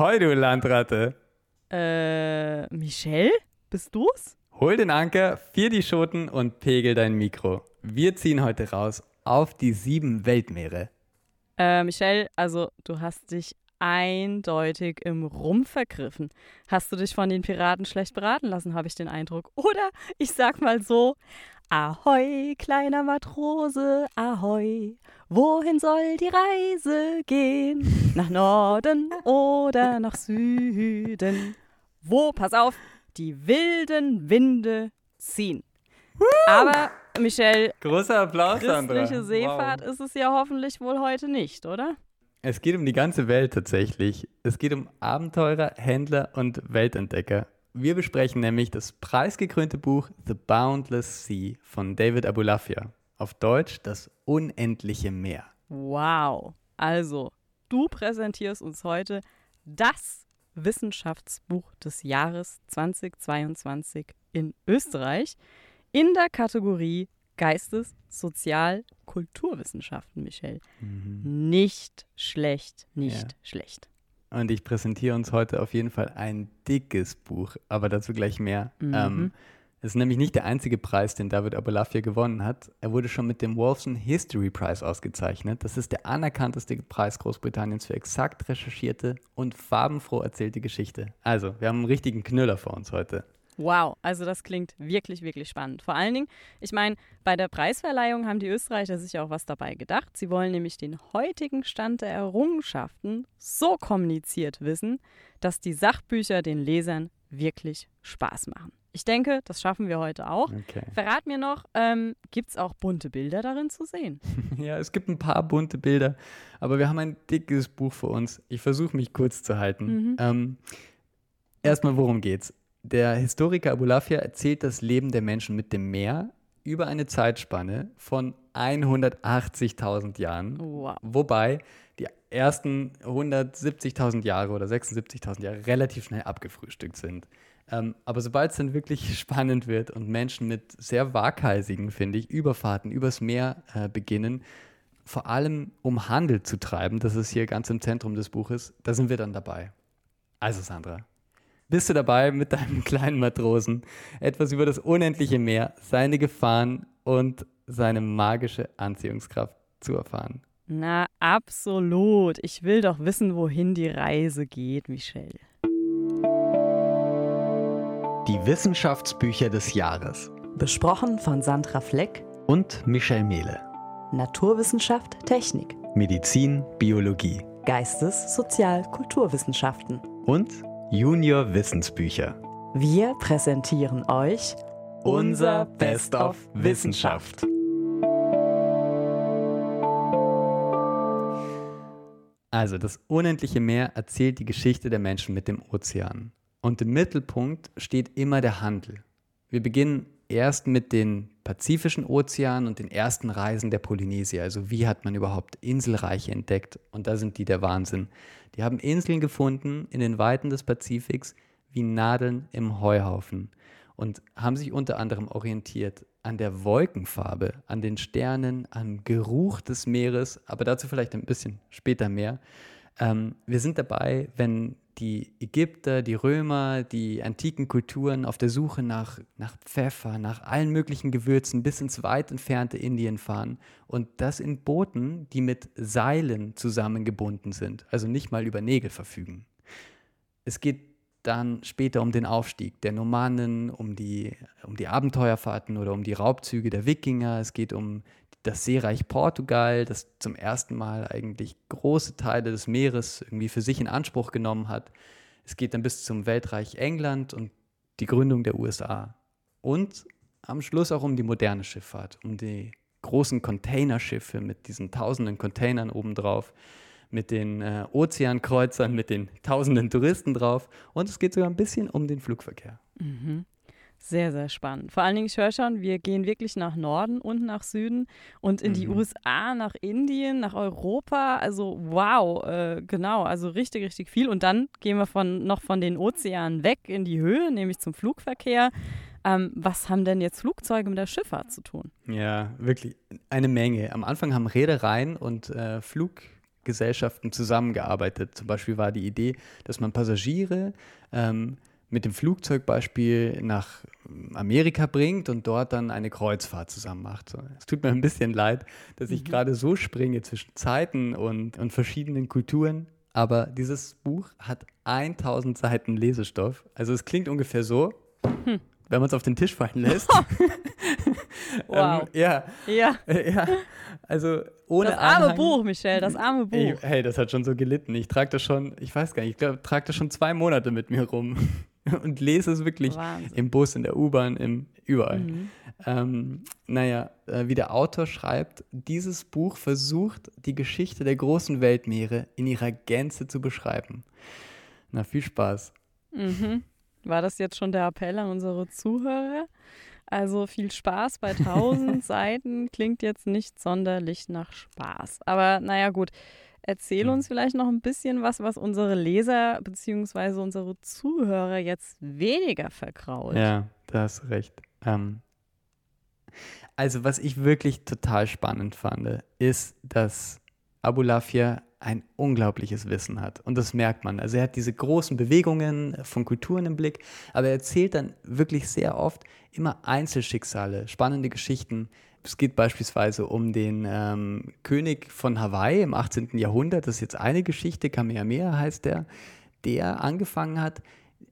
Ahoi, du Landratte. Äh, Michelle? Bist du's? Hol den Anker, vier die Schoten und pegel dein Mikro. Wir ziehen heute raus auf die sieben Weltmeere. Äh, Michelle, also du hast dich eindeutig im Rumpf vergriffen. Hast du dich von den Piraten schlecht beraten lassen, habe ich den Eindruck. Oder ich sag mal so, Ahoi, kleiner Matrose, ahoi, wohin soll die Reise gehen? Nach Norden oder nach Süden? Wo, pass auf, die wilden Winde ziehen. Aber, Michelle, Großer Applaus, Sandra. christliche Seefahrt Wow. ist es ja hoffentlich wohl heute nicht, oder? Es geht um die ganze Welt tatsächlich. Es geht um Abenteurer, Händler und Weltentdecker. Wir besprechen nämlich das preisgekrönte Buch The Boundless Sea von David Abulafia. Auf Deutsch das unendliche Meer. Wow. Also, du präsentierst uns heute das Wissenschaftsbuch des Jahres 2022 in Österreich in der Kategorie Geistes-, Sozial-, Kulturwissenschaften, Michelle. Nicht schlecht, nicht Ja. schlecht. Und ich präsentiere uns heute auf jeden Fall ein dickes Buch, aber dazu gleich mehr. Mhm. Ähm, es ist nämlich nicht der einzige Preis, den David Abulafia gewonnen hat. Er wurde schon mit dem Wolfson History Prize ausgezeichnet. Das ist der anerkannteste Preis Großbritanniens für exakt recherchierte und farbenfroh erzählte Geschichte. Also, wir haben einen richtigen Knüller vor uns heute. Wow, also das klingt wirklich, wirklich spannend. Vor allen Dingen, ich meine, bei der Preisverleihung haben die Österreicher sich auch was dabei gedacht. Sie wollen nämlich den heutigen Stand der Errungenschaften so kommuniziert wissen, dass die Sachbücher den Lesern wirklich Spaß machen. Ich denke, das schaffen wir heute auch. Okay. Verrat mir noch, ähm, gibt es auch bunte Bilder darin zu sehen? Ja, es gibt ein paar bunte Bilder, aber wir haben ein dickes Buch vor uns. Ich versuche mich kurz zu halten. Mhm. Ähm, erstmal, worum geht's? Der Historiker Abulafia erzählt das Leben der Menschen mit dem Meer über eine Zeitspanne von 180.000 Jahren, Wow. wobei die ersten 170.000 Jahre oder 76.000 Jahre relativ schnell abgefrühstückt sind. Ähm, aber sobald es dann wirklich spannend wird und Menschen mit sehr waghalsigen, finde ich, Überfahrten übers Meer äh, beginnen, vor allem um Handel zu treiben, das ist hier ganz im Zentrum des Buches, da sind wir dann dabei. Also Sandra, bist du dabei mit deinem kleinen Matrosen etwas über das unendliche Meer, seine Gefahren und seine magische Anziehungskraft zu erfahren? Na, absolut. Ich will doch wissen, wohin die Reise geht, Michelle. Die Wissenschaftsbücher des Jahres Besprochen von Sandra Fleck, und Michel Mehle. Naturwissenschaft, Technik, Medizin, Biologie Geistes-, Sozial-, Kulturwissenschaften. und Junior Wissensbücher. Wir präsentieren euch Unser Best of Wissenschaft. Also, das unendliche Meer erzählt die Geschichte der Menschen mit dem Ozean. Und im Mittelpunkt steht immer der Handel. Wir beginnen erst mit den Pazifischen Ozean und den ersten Reisen der Polynesier. Also wie hat man überhaupt Inselreiche entdeckt? Und da sind die der Wahnsinn. Die haben Inseln gefunden in den Weiten des Pazifiks wie Nadeln im Heuhaufen und haben sich unter anderem orientiert an der Wolkenfarbe, an den Sternen, am Geruch des Meeres, aber dazu vielleicht ein bisschen später mehr. Ähm, wir sind dabei, wenn die Ägypter, die Römer, die antiken Kulturen auf der Suche nach, nach Pfeffer, nach allen möglichen Gewürzen bis ins weit entfernte Indien fahren und das in Booten, die mit Seilen zusammengebunden sind, also nicht mal über Nägel verfügen. Es geht dann später um den Aufstieg der Normannen, um die, um die Abenteuerfahrten oder um die Raubzüge der Wikinger. Es geht um das Seereich Portugal, das zum ersten Mal eigentlich große Teile des Meeres irgendwie für sich in Anspruch genommen hat. Es geht dann bis zum Weltreich England und die Gründung der USA. Und am Schluss auch um die moderne Schifffahrt, um die großen Containerschiffe mit diesen tausenden Containern obendrauf, mit den äh, Ozeankreuzern, mit den tausenden Touristen drauf. Und es geht sogar ein bisschen um den Flugverkehr. Mhm. Sehr, sehr spannend. Vor allen Dingen, ich höre schon, wir gehen wirklich nach Norden und nach Süden und in die Mhm. USA, nach Indien, nach Europa. Also wow, äh, genau, also richtig, richtig viel. Und dann gehen wir von, noch von den Ozeanen weg in die Höhe, nämlich zum Flugverkehr. Ähm, was haben denn jetzt Flugzeuge mit der Schifffahrt zu tun? Ja, wirklich eine Menge. Am Anfang haben Reedereien und äh, Gesellschaften zusammengearbeitet. Zum Beispiel war die Idee, dass man Passagiere ähm, mit dem Flugzeugbeispiel nach Amerika bringt und dort dann eine Kreuzfahrt zusammen macht. Es tut mir ein bisschen leid, dass ich Mhm. gerade so springe zwischen Zeiten und, und verschiedenen Kulturen. Aber dieses Buch hat 1000 Seiten Lesestoff. Also es klingt ungefähr so, Hm. wenn man es auf den Tisch fallen lässt. Wow. ähm, ja, Ja, ja, also ohne das arme Anhang. Buch, Michelle, das arme Buch. Ey, hey, das hat schon so gelitten. Ich trage das schon, ich weiß gar nicht, ich glaube, trage das schon zwei Monate mit mir rum und lese es wirklich Wahnsinn. im Bus, in der U-Bahn, im überall. Mhm. Ähm, naja, äh, wie der Autor schreibt, dieses Buch versucht, die Geschichte der großen Weltmeere in ihrer Gänze zu beschreiben. Na, viel Spaß. Mhm. War das jetzt schon der Appell an unsere Zuhörer? Also viel Spaß bei 1000 Seiten klingt jetzt nicht sonderlich nach Spaß. Aber naja gut, erzähl Mhm. uns vielleicht noch ein bisschen was, was unsere Leser bzw. unsere Zuhörer jetzt weniger verkraut. Ja, da hast recht. Ähm, also, was ich wirklich total spannend fand, ist, dass Abulafia ein unglaubliches Wissen hat. Und das merkt man. Also, er hat diese großen Bewegungen von Kulturen im Blick, aber er erzählt dann wirklich sehr oft immer Einzelschicksale, spannende Geschichten. Es geht beispielsweise um den ähm, König von Hawaii im 18. Jahrhundert. Das ist jetzt eine Geschichte, Kamehameha heißt der, der angefangen hat,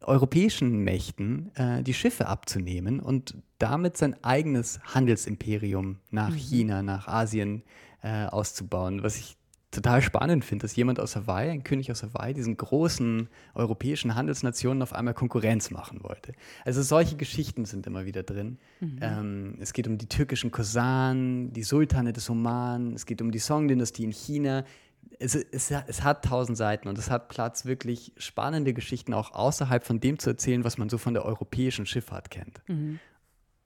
europäischen Mächten äh, die Schiffe abzunehmen und damit sein eigenes Handelsimperium nach China, nach Asien äh, auszubauen. Was ich total spannend finde, dass jemand aus Hawaii, ein König aus Hawaii, diesen großen europäischen Handelsnationen auf einmal Konkurrenz machen wollte. Also solche Geschichten sind immer wieder drin. Ähm, es geht um die türkischen Kosanen, die Sultane des Oman, es geht um die Song-Dynastie in China. Es, es, es hat tausend Seiten und es hat Platz, wirklich spannende Geschichten auch außerhalb von dem zu erzählen, was man so von der europäischen Schifffahrt kennt. Mhm.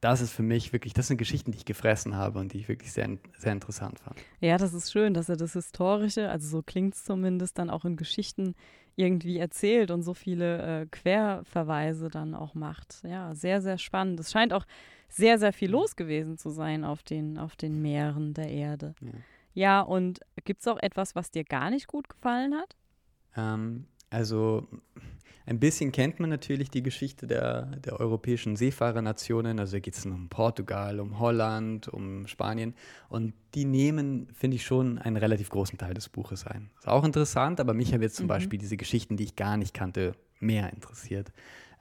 Das ist für mich wirklich, das sind Geschichten, die ich gefressen habe und die ich wirklich sehr, sehr interessant fand. Ja, das ist schön, dass er das Historische, also so klingt es zumindest, dann auch in Geschichten irgendwie erzählt und so viele äh, Querverweise dann auch macht. Ja, sehr, sehr spannend. Es scheint auch sehr, sehr viel los gewesen zu sein auf den, auf den Meeren der Erde. Ja. Ja, und gibt es auch etwas, was dir gar nicht gut gefallen hat? Ähm, also ein bisschen kennt man natürlich die Geschichte der, der europäischen Seefahrernationen. Also da geht es um Portugal, um Holland, um Spanien. Und die nehmen, finde ich, schon einen relativ großen Teil des Buches ein. Ist auch interessant, aber mich haben jetzt zum Mhm. Beispiel diese Geschichten, die ich gar nicht kannte, mehr interessiert.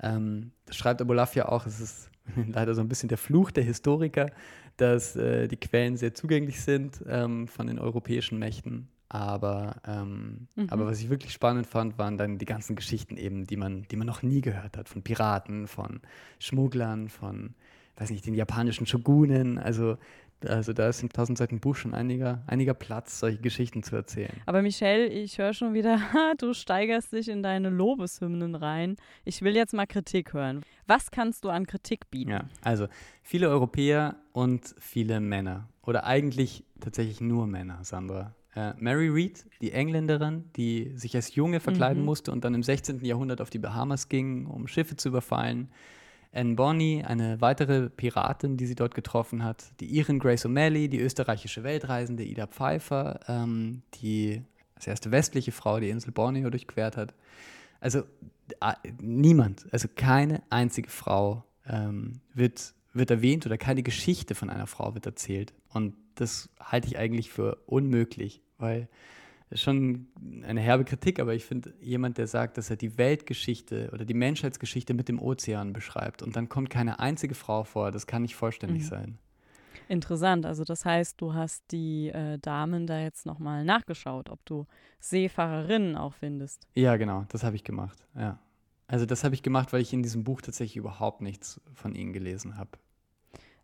Ähm, das schreibt Abolaf ja auch, es ist leider so ein bisschen der Fluch der Historiker, dass äh, die Quellen sehr zugänglich sind ähm, von den europäischen Mächten. Aber, ähm, Mhm. aber was ich wirklich spannend fand, waren dann die ganzen Geschichten eben, die man, die man noch nie gehört hat. Von Piraten, von Schmugglern, von, weiß nicht, den japanischen Shogunen. Also, also da ist in 1000 Seiten Buch schon einiger, einiger Platz, solche Geschichten zu erzählen. Aber Michelle, ich höre schon wieder, du steigerst dich in deine Lobeshymnen rein. Ich will jetzt mal Kritik hören. Was kannst du an Kritik bieten? Ja, also viele Europäer und viele Männer. Oder eigentlich tatsächlich nur Männer, Sandra. Äh, Mary Read, die Engländerin, die sich als Junge verkleiden Mhm. musste und dann im 16. Jahrhundert auf die Bahamas ging, um Schiffe zu überfallen. Anne Bonny, eine weitere Piratin, die sie dort getroffen hat. Die Irin Grace O'Malley, die österreichische Weltreisende Ida Pfeiffer, ähm, die als erste westliche Frau die Insel Borneo durchquert hat. Also niemand, also keine einzige Frau ähm, wird, wird erwähnt oder keine Geschichte von einer Frau wird erzählt. Und das halte ich eigentlich für unmöglich, weil das ist schon eine herbe Kritik, aber ich finde, jemand, der sagt, dass er die Weltgeschichte oder die Menschheitsgeschichte mit dem Ozean beschreibt und dann kommt keine einzige Frau vor, das kann nicht vollständig Mhm. sein. Interessant. Also das heißt, du hast die äh, Damen da jetzt nochmal nachgeschaut, ob du Seefahrerinnen auch findest. Ja, genau, das habe ich gemacht, ja. Also das habe ich gemacht, weil ich in diesem Buch tatsächlich überhaupt nichts von ihnen gelesen habe.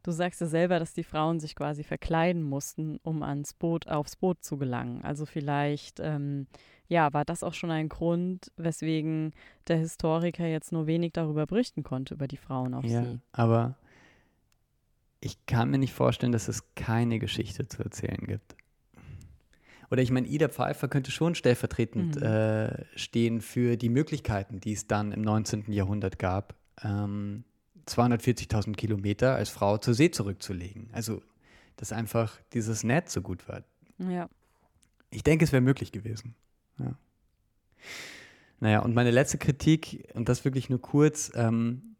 Du sagst ja selber, dass die Frauen sich quasi verkleiden mussten, um ans Boot, aufs Boot zu gelangen. Also vielleicht, ähm, ja, war das auch schon ein Grund, weswegen der Historiker jetzt nur wenig darüber berichten konnte, über die Frauen auf Ja, See. aber ich kann mir nicht vorstellen, dass es keine Geschichte zu erzählen gibt. Oder ich meine, Ida Pfeiffer könnte schon stellvertretend Mhm. äh, stehen für die Möglichkeiten, die es dann im 19. Jahrhundert gab, ähm, 240.000 Kilometer als Frau zur See zurückzulegen. Also, dass einfach dieses Netz so gut war. Ja. ich denke, es wäre möglich gewesen. Ja. Naja, und meine letzte Kritik, und das wirklich nur kurz, ähm,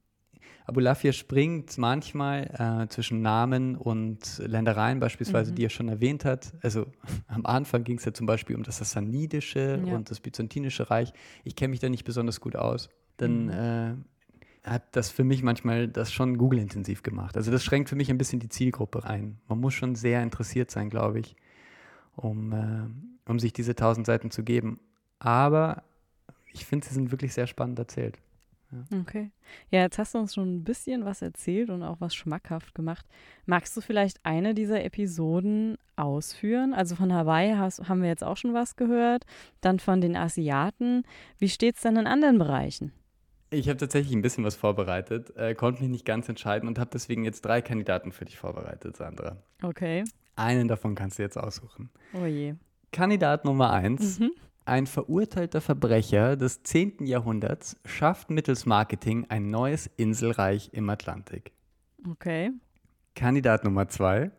Abulafia springt manchmal äh, zwischen Namen und Ländereien, beispielsweise, Mhm. die er schon erwähnt hat. Also am Anfang ging es ja zum Beispiel um das Sassanidische Ja. und das Byzantinische Reich. Ich kenne mich da nicht besonders gut aus. Dann Mhm. äh, hat das für mich manchmal das schon Google-intensiv gemacht. Also das schränkt für mich ein bisschen die Zielgruppe ein. Man muss schon sehr interessiert sein, glaube ich, um, äh, um sich diese tausend Seiten zu geben. Aber ich finde, sie sind wirklich sehr spannend erzählt. Okay. Ja, jetzt hast du uns schon ein bisschen was erzählt und auch was schmackhaft gemacht. Magst du vielleicht eine dieser Episoden ausführen? Also von Hawaii hast, haben wir jetzt auch schon was gehört, dann von den Asiaten. Wie steht es denn in anderen Bereichen? Ich habe tatsächlich ein bisschen was vorbereitet, äh, konnte mich nicht ganz entscheiden und habe deswegen jetzt drei Kandidaten für dich vorbereitet, Sandra. Okay. Einen davon kannst du jetzt aussuchen. Oh je. Kandidat Nummer eins. Mhm. Ein verurteilter Verbrecher des 10. Jahrhunderts schafft mittels Marketing ein neues Inselreich im Atlantik. Okay. Kandidat Nummer zwei.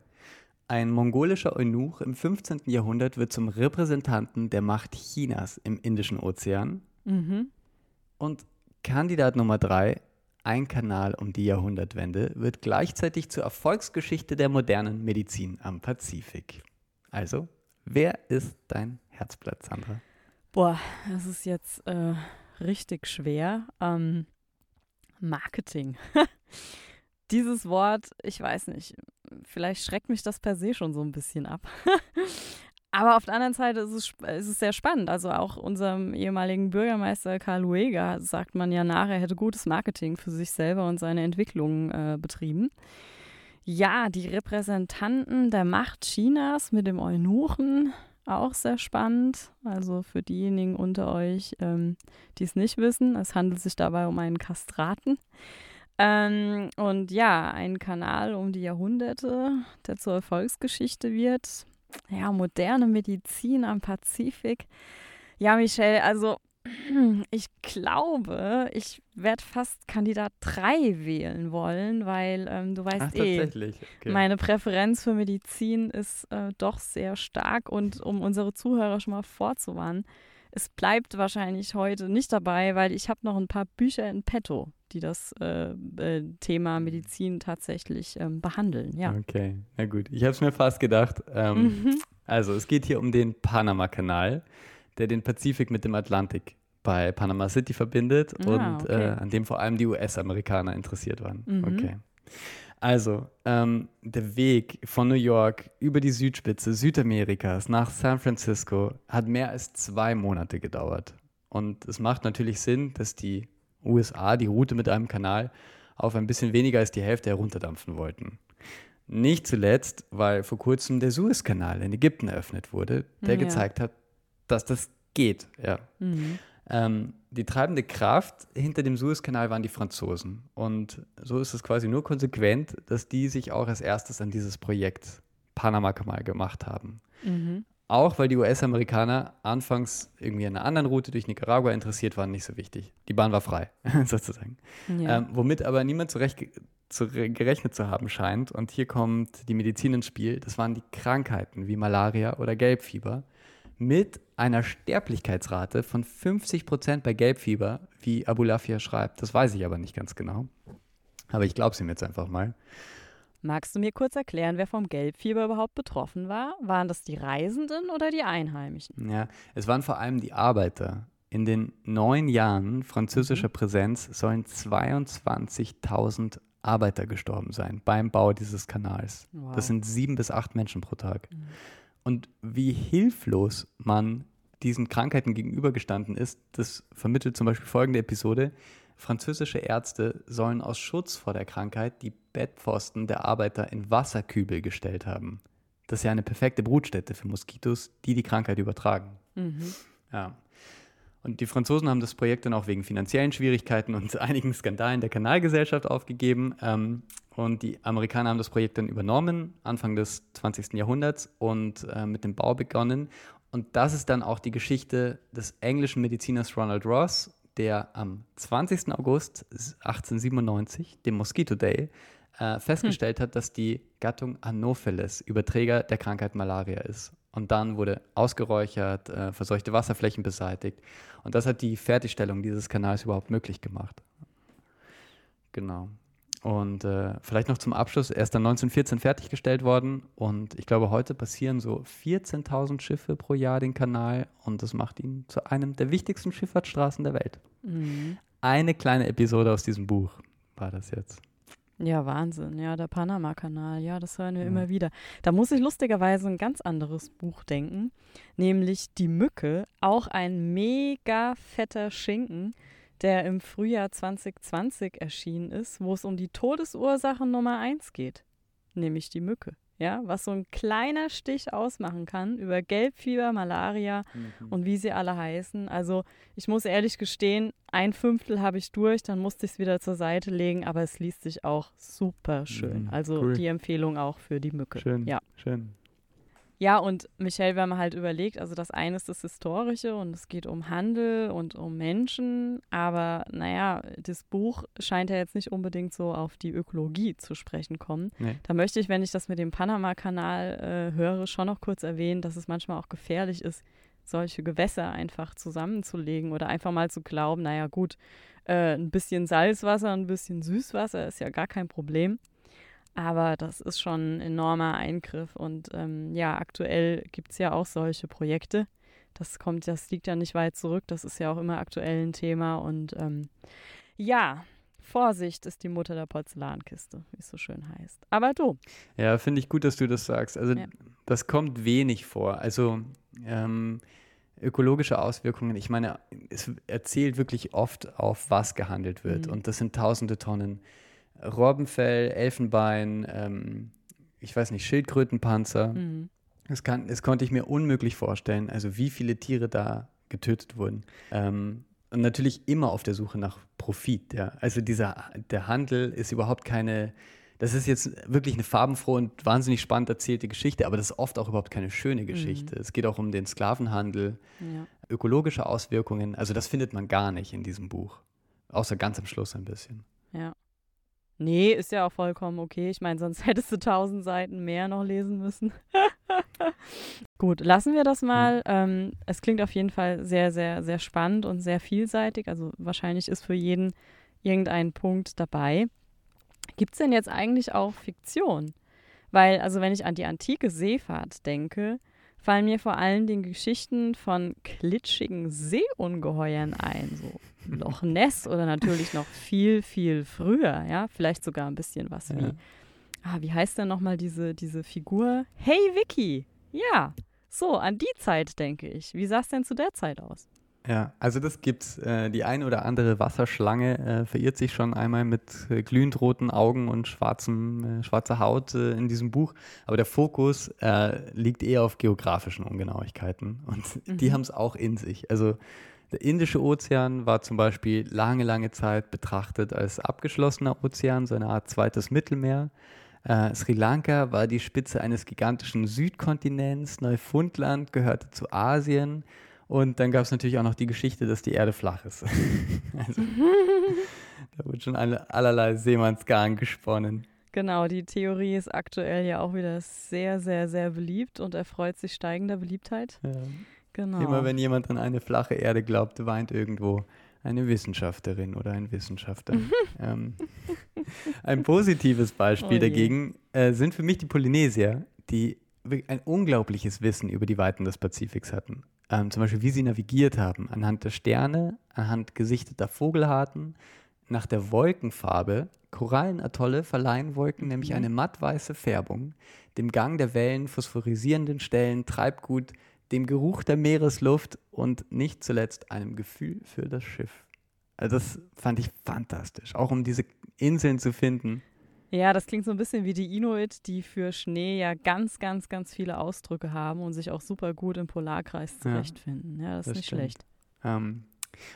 Ein mongolischer Eunuch im 15. Jahrhundert wird zum Repräsentanten der Macht Chinas im Indischen Ozean. Mhm. Und Kandidat Nummer drei. Ein Kanal um die Jahrhundertwende wird gleichzeitig zur Erfolgsgeschichte der modernen Medizin am Pazifik. Also, wer ist dein Herzblatt, Sandra? Boah, das ist jetzt äh, richtig schwer. Ähm, Marketing. Dieses Wort, ich weiß nicht, vielleicht schreckt mich das per se schon so ein bisschen ab. Aber auf der anderen Seite ist es, ist es sehr spannend. Also auch unserem ehemaligen Bürgermeister Karl Lueger sagt man ja nach, er hätte gutes Marketing für sich selber und seine Entwicklung äh, betrieben. Ja, die Repräsentanten der Macht Chinas mit dem Eunuchen, auch sehr spannend. Also für diejenigen unter euch, ähm, die es nicht wissen, es handelt sich dabei um einen Kastraten. Ähm, und ja, ein Kanal um die Jahrhunderte, der zur Erfolgsgeschichte wird. Ja, moderne Medizin am Pazifik. Ja, Michelle, also ich glaube, ich werde fast Kandidat 3 wählen wollen, weil ähm, du weißt Ach, eh. Okay. meine Präferenz für Medizin ist äh, doch sehr stark und um unsere Zuhörer schon mal vorzuwarnen, es bleibt wahrscheinlich heute nicht dabei, weil ich habe noch ein paar Bücher in petto, die das äh, äh, Thema Medizin tatsächlich ähm, behandeln. Ja. Okay, na gut. Ich habe es mir fast gedacht. Ähm, Mhm. Also, es geht hier um den Panama-Kanal, der den Pazifik mit dem Atlantik bei Panama City verbindet Ah, und okay. äh, an dem vor allem die US-Amerikaner interessiert waren. Mhm. Okay. Also, ähm, der Weg von New York über die Südspitze Südamerikas nach San Francisco hat mehr als zwei Monate gedauert. Und es macht natürlich Sinn, dass die USA die Route mit einem Kanal auf ein bisschen weniger als die Hälfte herunterdampfen wollten. Nicht zuletzt, weil vor kurzem der Suezkanal in Ägypten eröffnet wurde, der Ja. gezeigt hat, dass das geht. Ja. Mhm. Ähm, die treibende Kraft hinter dem Suezkanal waren die Franzosen. Und so ist es quasi nur konsequent, dass die sich auch als erstes an dieses Projekt Panama-Kanal gemacht haben. Mhm. Auch weil die US-Amerikaner anfangs irgendwie an einer anderen Route durch Nicaragua interessiert waren, nicht so wichtig. Die Bahn war frei, sozusagen. Ja. Ähm, womit aber niemand zurecht zu, gerechnet zu haben scheint. Und hier kommt die Medizin ins Spiel. Das waren die Krankheiten wie Malaria oder Gelbfieber mit einer Sterblichkeitsrate von 50 Prozent bei Gelbfieber, wie Abulafia schreibt. Das weiß ich aber nicht ganz genau. Aber ich glaube es ihm jetzt einfach mal. Magst du mir kurz erklären, wer vom Gelbfieber überhaupt betroffen war? Waren das die Reisenden oder die Einheimischen? Ja, es waren vor allem die Arbeiter. In den neun Jahren französischer Präsenz sollen 22.000 Arbeiter gestorben sein beim Bau dieses Kanals. Wow. Das sind sieben bis acht Menschen pro Tag. Und wie hilflos man diesen Krankheiten gegenübergestanden ist, das vermittelt zum Beispiel folgende Episode. Französische Ärzte sollen aus Schutz vor der Krankheit die Bettpfosten der Arbeiter in Wasserkübel gestellt haben. Das ist ja eine perfekte Brutstätte für Moskitos, die die Krankheit übertragen. Mhm. Ja. Und die Franzosen haben das Projekt dann auch wegen finanziellen Schwierigkeiten und einigen Skandalen der Kanalgesellschaft aufgegeben. Ähm, und die Amerikaner haben das Projekt dann übernommen, Anfang des 20. Jahrhunderts, und äh, mit dem Bau begonnen. Und das ist dann auch die Geschichte des englischen Mediziners Ronald Ross, der am 20. August 1897, dem Mosquito Day, äh, festgestellt hat, dass die Gattung Anopheles Überträger der Krankheit Malaria ist. und dann wurde ausgeräuchert, äh, verseuchte Wasserflächen beseitigt. Und das hat die Fertigstellung dieses Kanals überhaupt möglich gemacht. Genau. Und äh, vielleicht noch zum Abschluss, er ist dann 1914 fertiggestellt worden und ich glaube, heute passieren so 14.000 Schiffe pro Jahr den Kanal und das macht ihn zu einem der wichtigsten Schifffahrtsstraßen der Welt. Mhm. Eine kleine Episode aus diesem Buch war das jetzt. Ja, Wahnsinn. Ja, der Panama-Kanal. Ja, das hören wir Ja. immer wieder. Da muss ich lustigerweise ein ganz anderes Buch denken, nämlich Die Mücke. Auch ein mega fetter Schinken, der im Frühjahr 2020 erschienen ist, wo es um die Todesursache Nummer eins geht, nämlich die Mücke. Ja, was so ein kleiner Stich ausmachen kann über Gelbfieber, Malaria und wie sie alle heißen. Also ich muss ehrlich gestehen, ein Fünftel habe ich durch, dann musste ich es wieder zur Seite legen, aber es liest sich auch super schön. Mhm, Also cool. die Empfehlung auch für die Mücke. Schön, Ja. schön. Ja, und Michelle, wir haben halt überlegt, also das eine ist das Historische und es geht um Handel und um Menschen, aber naja, das Buch scheint ja jetzt nicht unbedingt so auf die Ökologie zu sprechen kommen. Nee. Da möchte ich, wenn ich das mit dem Panama-Kanal äh, höre, schon noch kurz erwähnen, dass es manchmal auch gefährlich ist, solche Gewässer einfach zusammenzulegen oder einfach mal zu glauben, naja gut, äh, ein bisschen Salzwasser, ein bisschen Süßwasser ist ja gar kein Problem. Aber das ist schon ein enormer Eingriff. Und ähm, ja, aktuell gibt es ja auch solche Projekte. Das kommt, das liegt ja nicht weit zurück. Das ist ja auch immer aktuell ein Thema. Und ähm, ja, Vorsicht ist die Mutter der Porzellankiste, wie es so schön heißt. Aber du, Ja, finde ich gut, dass du das sagst. Also Ja. das kommt wenig vor. Also ähm, ökologische Auswirkungen, ich meine, es erzählt wirklich oft auf, was gehandelt wird. Mhm. Und das sind tausende Tonnen Robbenfell, Elfenbein, ähm, ich weiß nicht, Schildkrötenpanzer. mhm. Das, kann, das konnte ich mir unmöglich vorstellen, also wie viele Tiere da getötet wurden. Ähm, und natürlich immer auf der Suche nach Profit. Ja. Also dieser, der Handel ist überhaupt keine, das ist jetzt wirklich eine farbenfrohe und wahnsinnig spannend erzählte Geschichte, aber das ist oft auch überhaupt keine schöne Geschichte. Es geht auch um den Sklavenhandel, ja. ökologische Auswirkungen. Also das findet man gar nicht in diesem Buch. Außer ganz am Schluss ein bisschen. Ja. Nee, ist ja auch vollkommen okay. Ich meine, sonst hättest du tausend Seiten mehr noch lesen müssen. Gut, lassen wir das mal. Ähm, es klingt auf jeden Fall sehr, sehr, sehr spannend und sehr vielseitig. Also wahrscheinlich ist für jeden irgendein Punkt dabei. Gibt es denn jetzt eigentlich auch Fiktion? Weil, also wenn ich an die antike Seefahrt denke, fallen mir vor allem die Geschichten von klitschigen Seeungeheuern ein, so Loch Ness oder natürlich noch viel, viel früher, ja, vielleicht sogar ein bisschen was wie, Ja. ah, wie heißt denn nochmal diese, diese Figur? Hey Vicky, ja, so, an die Zeit denke ich. Wie sah es denn zu der Zeit aus? Ja, also das gibt's. Äh, die ein oder andere Wasserschlange äh, verirrt sich schon einmal mit äh, glühend roten Augen und schwarzem, äh, schwarzer Haut in diesem Buch. Aber der Fokus liegt eher auf geografischen Ungenauigkeiten. Und die Mhm. haben es auch in sich. Also der Indische Ozean war zum Beispiel lange, lange Zeit betrachtet als abgeschlossener Ozean, so eine Art zweites Mittelmeer. Äh, Sri Lanka war die Spitze eines gigantischen Südkontinents. Neufundland gehörte zu Asien. Und dann gab es natürlich auch noch die Geschichte, dass die Erde flach ist. also, da wird schon alle, allerlei Seemannsgarn gesponnen. Genau, die Theorie ist aktuell ja auch wieder sehr, sehr, sehr beliebt und erfreut sich steigender Beliebtheit. Ja. Genau. Immer wenn jemand an eine flache Erde glaubt, weint irgendwo eine Wissenschaftlerin oder ein Wissenschaftler. ähm, ein positives Beispiel Oh dagegen äh, sind für mich die Polynesier, die ein unglaubliches Wissen über die Weiten des Pazifiks hatten. Ähm, zum Beispiel, wie sie navigiert haben, anhand der Sterne, anhand gesichteter Vogelharten, nach der Wolkenfarbe. Korallenatolle verleihen Wolken nämlich Mhm. eine mattweiße Färbung, dem Gang der Wellen, phosphorisierenden Stellen, Treibgut, dem Geruch der Meeresluft und nicht zuletzt einem Gefühl für das Schiff. Also das fand ich fantastisch, auch um diese Inseln zu finden. Ja, das klingt so ein bisschen wie die Inuit, die für Schnee ja ganz, ganz, ganz viele Ausdrücke haben und sich auch super gut im Polarkreis zurechtfinden. Ja, das, das ist nicht stimmt. schlecht. Ähm,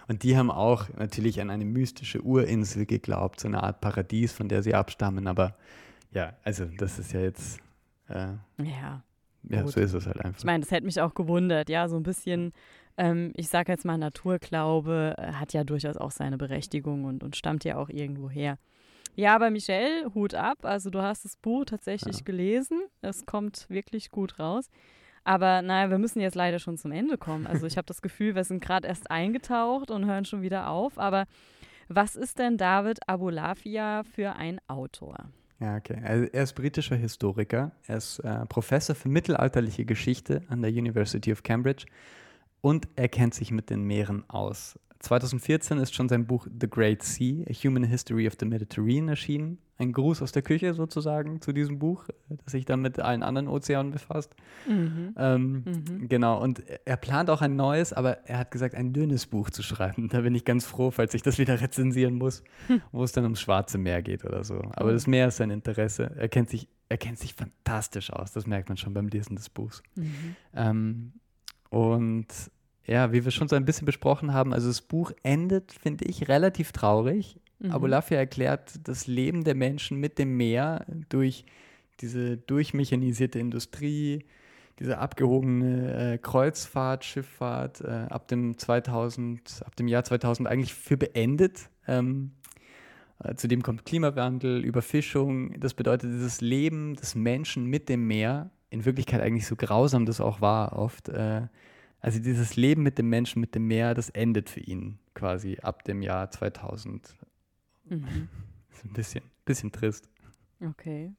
und die haben auch natürlich an eine mystische Urinsel geglaubt, so eine Art Paradies, von der sie abstammen. Aber ja, also das ist ja jetzt, äh, Ja, ja, Gut. so ist es halt einfach. ich meine, das hätte mich auch gewundert. Ja, so ein bisschen, ähm, ich sage jetzt mal, Naturglaube äh, hat ja durchaus auch seine Berechtigung und, und stammt ja auch irgendwo her. Ja, aber Michelle, Hut ab. Also du hast das Buch tatsächlich Ja. gelesen. Es kommt wirklich gut raus. Aber naja, wir müssen jetzt leider schon zum Ende kommen. Also ich habe das Gefühl, wir sind gerade erst eingetaucht und hören schon wieder auf. Aber was ist denn David Abulafia für ein Autor? Ja, okay. Also er ist britischer Historiker. Er ist äh, Professor für mittelalterliche Geschichte an der University of Cambridge und er kennt sich mit den Meeren aus. 2014 ist schon sein Buch The Great Sea, A Human History of the Mediterranean erschienen. Ein Gruß aus der Küche sozusagen zu diesem Buch, das sich dann mit allen anderen Ozeanen befasst. Mhm. Ähm, mhm. Genau, und er plant auch ein neues, aber er hat gesagt, ein dünnes Buch zu schreiben. Da bin ich ganz froh, falls ich das wieder rezensieren muss, hm. wo es dann ums Schwarze Meer geht oder so. Aber oh. das Meer ist sein Interesse. Er kennt sich, er kennt sich fantastisch aus, das merkt man schon beim Lesen des Buchs. Mhm. Ähm, und ja, wie wir schon so ein bisschen besprochen haben, also das Buch endet, finde ich, relativ traurig. Mhm. Abulafia erklärt das Leben der Menschen mit dem Meer durch diese durchmechanisierte Industrie, diese abgehobene äh, Kreuzfahrt, Schifffahrt äh, ab dem 2000, ab dem Jahr 2000 eigentlich für beendet. Ähm, äh, zudem kommt Klimawandel, Überfischung. Das bedeutet, dieses Leben des Menschen mit dem Meer, in Wirklichkeit eigentlich so grausam das auch war oft, äh, also dieses Leben mit dem Menschen, mit dem Meer, das endet für ihn quasi ab dem Jahr 2000. Mhm. ist ein bisschen, bisschen trist. Okay.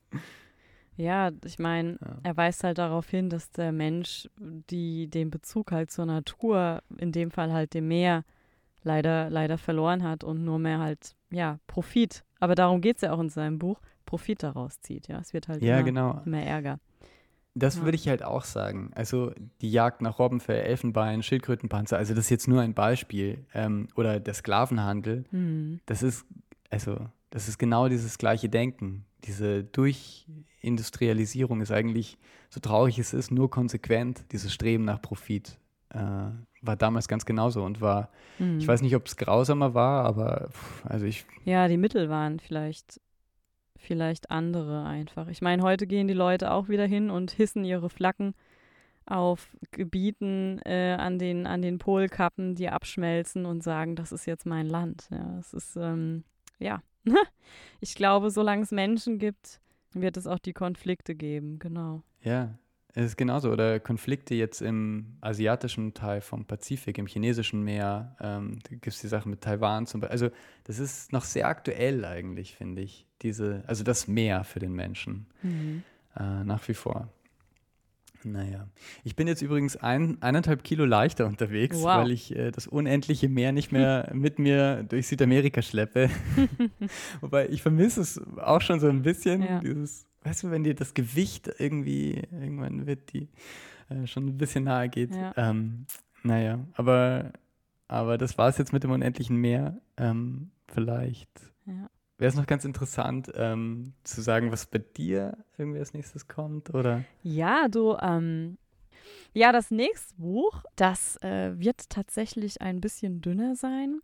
Ja, ich meine, ja. er weist halt darauf hin, dass der Mensch die, den Bezug halt zur Natur, in dem Fall halt dem Meer, leider, leider verloren hat und nur mehr halt, ja, Profit. Aber darum geht es ja auch in seinem Buch, Profit daraus zieht. Ja, es wird halt ja, immer, genau. immer Ärger. Das ja. würde ich halt auch sagen. Also die Jagd nach Robbenfell, Elfenbein, Schildkrötenpanzer, also das ist jetzt nur ein Beispiel. Ähm, oder der Sklavenhandel, mhm. das ist, also, das ist genau dieses gleiche Denken. Diese Durchindustrialisierung ist eigentlich, so traurig es ist, nur konsequent, dieses Streben nach Profit. Äh, war damals ganz genauso und war, mhm. ich weiß nicht, ob es grausamer war, aber pff, also ich. Ja, die Mittel waren vielleicht vielleicht andere einfach. Ich meine, heute gehen die Leute auch wieder hin und hissen ihre Flaggen auf Gebieten äh, an, den, an den Polkappen, die abschmelzen und sagen, das ist jetzt mein Land. Ja, es ist, ähm, ja. ich glaube, solange es Menschen gibt, wird es auch die Konflikte geben, genau. Ja, es ist genauso. Oder Konflikte jetzt im asiatischen Teil vom Pazifik, im chinesischen Meer. Ähm, da gibt es die Sache mit Taiwan zum Beispiel. Also das ist noch sehr aktuell eigentlich, finde ich. Diese, also das Meer für den Menschen. Mhm. Äh, nach wie vor. Naja. Ich bin jetzt übrigens ein, eineinhalb Kilo leichter unterwegs, wow. weil ich äh, das unendliche Meer nicht mehr mit mir durch Südamerika schleppe. Wobei ich vermisse es auch schon so ein bisschen, ja. dieses weißt du, wenn dir das Gewicht irgendwie, irgendwann wird die äh, schon ein bisschen nahe geht. Ja. Ähm, naja, aber, aber das war es jetzt mit dem unendlichen Meer. Ähm, vielleicht ja. wäre es noch ganz interessant ähm, zu sagen, was bei dir irgendwie als nächstes kommt, oder? Ja, du, ähm, ja, das nächste Buch, das äh, wird tatsächlich ein bisschen dünner sein.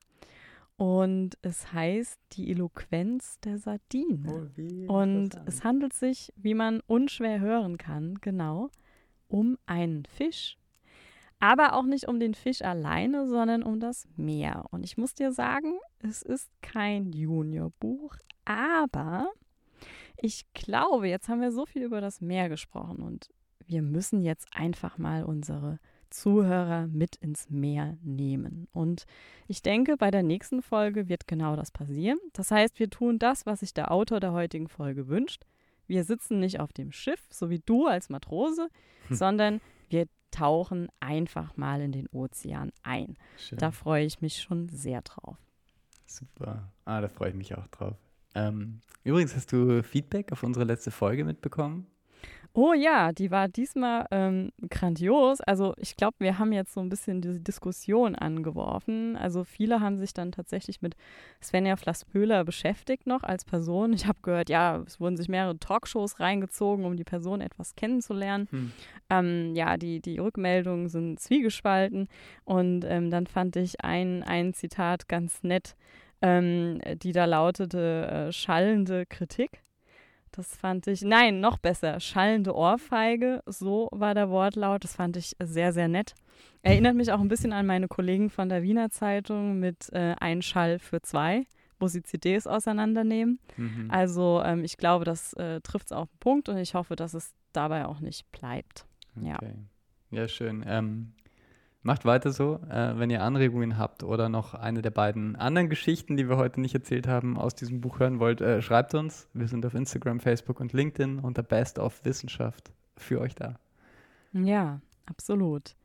Und es heißt die Eloquenz der Sardine. Oh, und es handelt sich, wie man unschwer hören kann, genau, um einen Fisch. Aber auch nicht um den Fisch alleine, sondern um das Meer. Und ich muss dir sagen, es ist kein Juniorbuch, aber ich glaube, jetzt haben wir so viel über das Meer gesprochen und wir müssen jetzt einfach mal unsere Zuhörer mit ins Meer nehmen. Und ich denke, bei der nächsten Folge wird genau das passieren. Das heißt, wir tun das, was sich der Autor der heutigen Folge wünscht. Wir sitzen nicht auf dem Schiff, so wie du als Matrose, hm. sondern wir tauchen einfach mal in den Ozean ein. Schön. Da freue ich mich schon sehr drauf. Super. Ah, da freue ich mich auch drauf. Ähm, übrigens, hast du Feedback auf unsere letzte Folge mitbekommen? Oh ja, die war diesmal ähm, grandios. Also ich glaube, wir haben jetzt so ein bisschen diese Diskussion angeworfen. Also viele haben sich dann tatsächlich mit Svenja Flasspöhler beschäftigt noch als Person. Ich habe gehört, ja, es wurden sich mehrere Talkshows reingezogen, um die Person etwas kennenzulernen. Hm. Ähm, ja, die, die Rückmeldungen sind zwiegespalten. Und ähm, dann fand ich ein, ein Zitat ganz nett, ähm, die da lautete, äh, schallende Kritik. Das fand ich, nein, noch besser. Schallende Ohrfeige, so war der Wortlaut. Das fand ich sehr, sehr nett. Erinnert mich auch ein bisschen an meine Kollegen von der Wiener Zeitung mit äh, Ein Schall für zwei, wo sie CDs auseinandernehmen. Mhm. Also ähm, ich glaube, das äh, trifft es auf den Punkt und ich hoffe, dass es dabei auch nicht bleibt. Okay. Ja. Ja, schön. Ähm, macht weiter so. Äh, wenn ihr Anregungen habt oder noch eine der beiden anderen Geschichten, die wir heute nicht erzählt haben, aus diesem Buch hören wollt, äh, schreibt uns. Wir sind auf Instagram, Facebook und LinkedIn unter Best of Wissenschaft für euch da. Ja, absolut.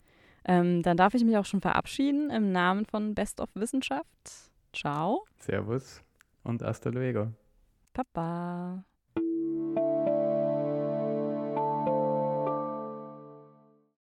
Ähm, dann darf ich mich auch schon verabschieden im Namen von Best of Wissenschaft. Ciao. Servus und hasta luego. Papa.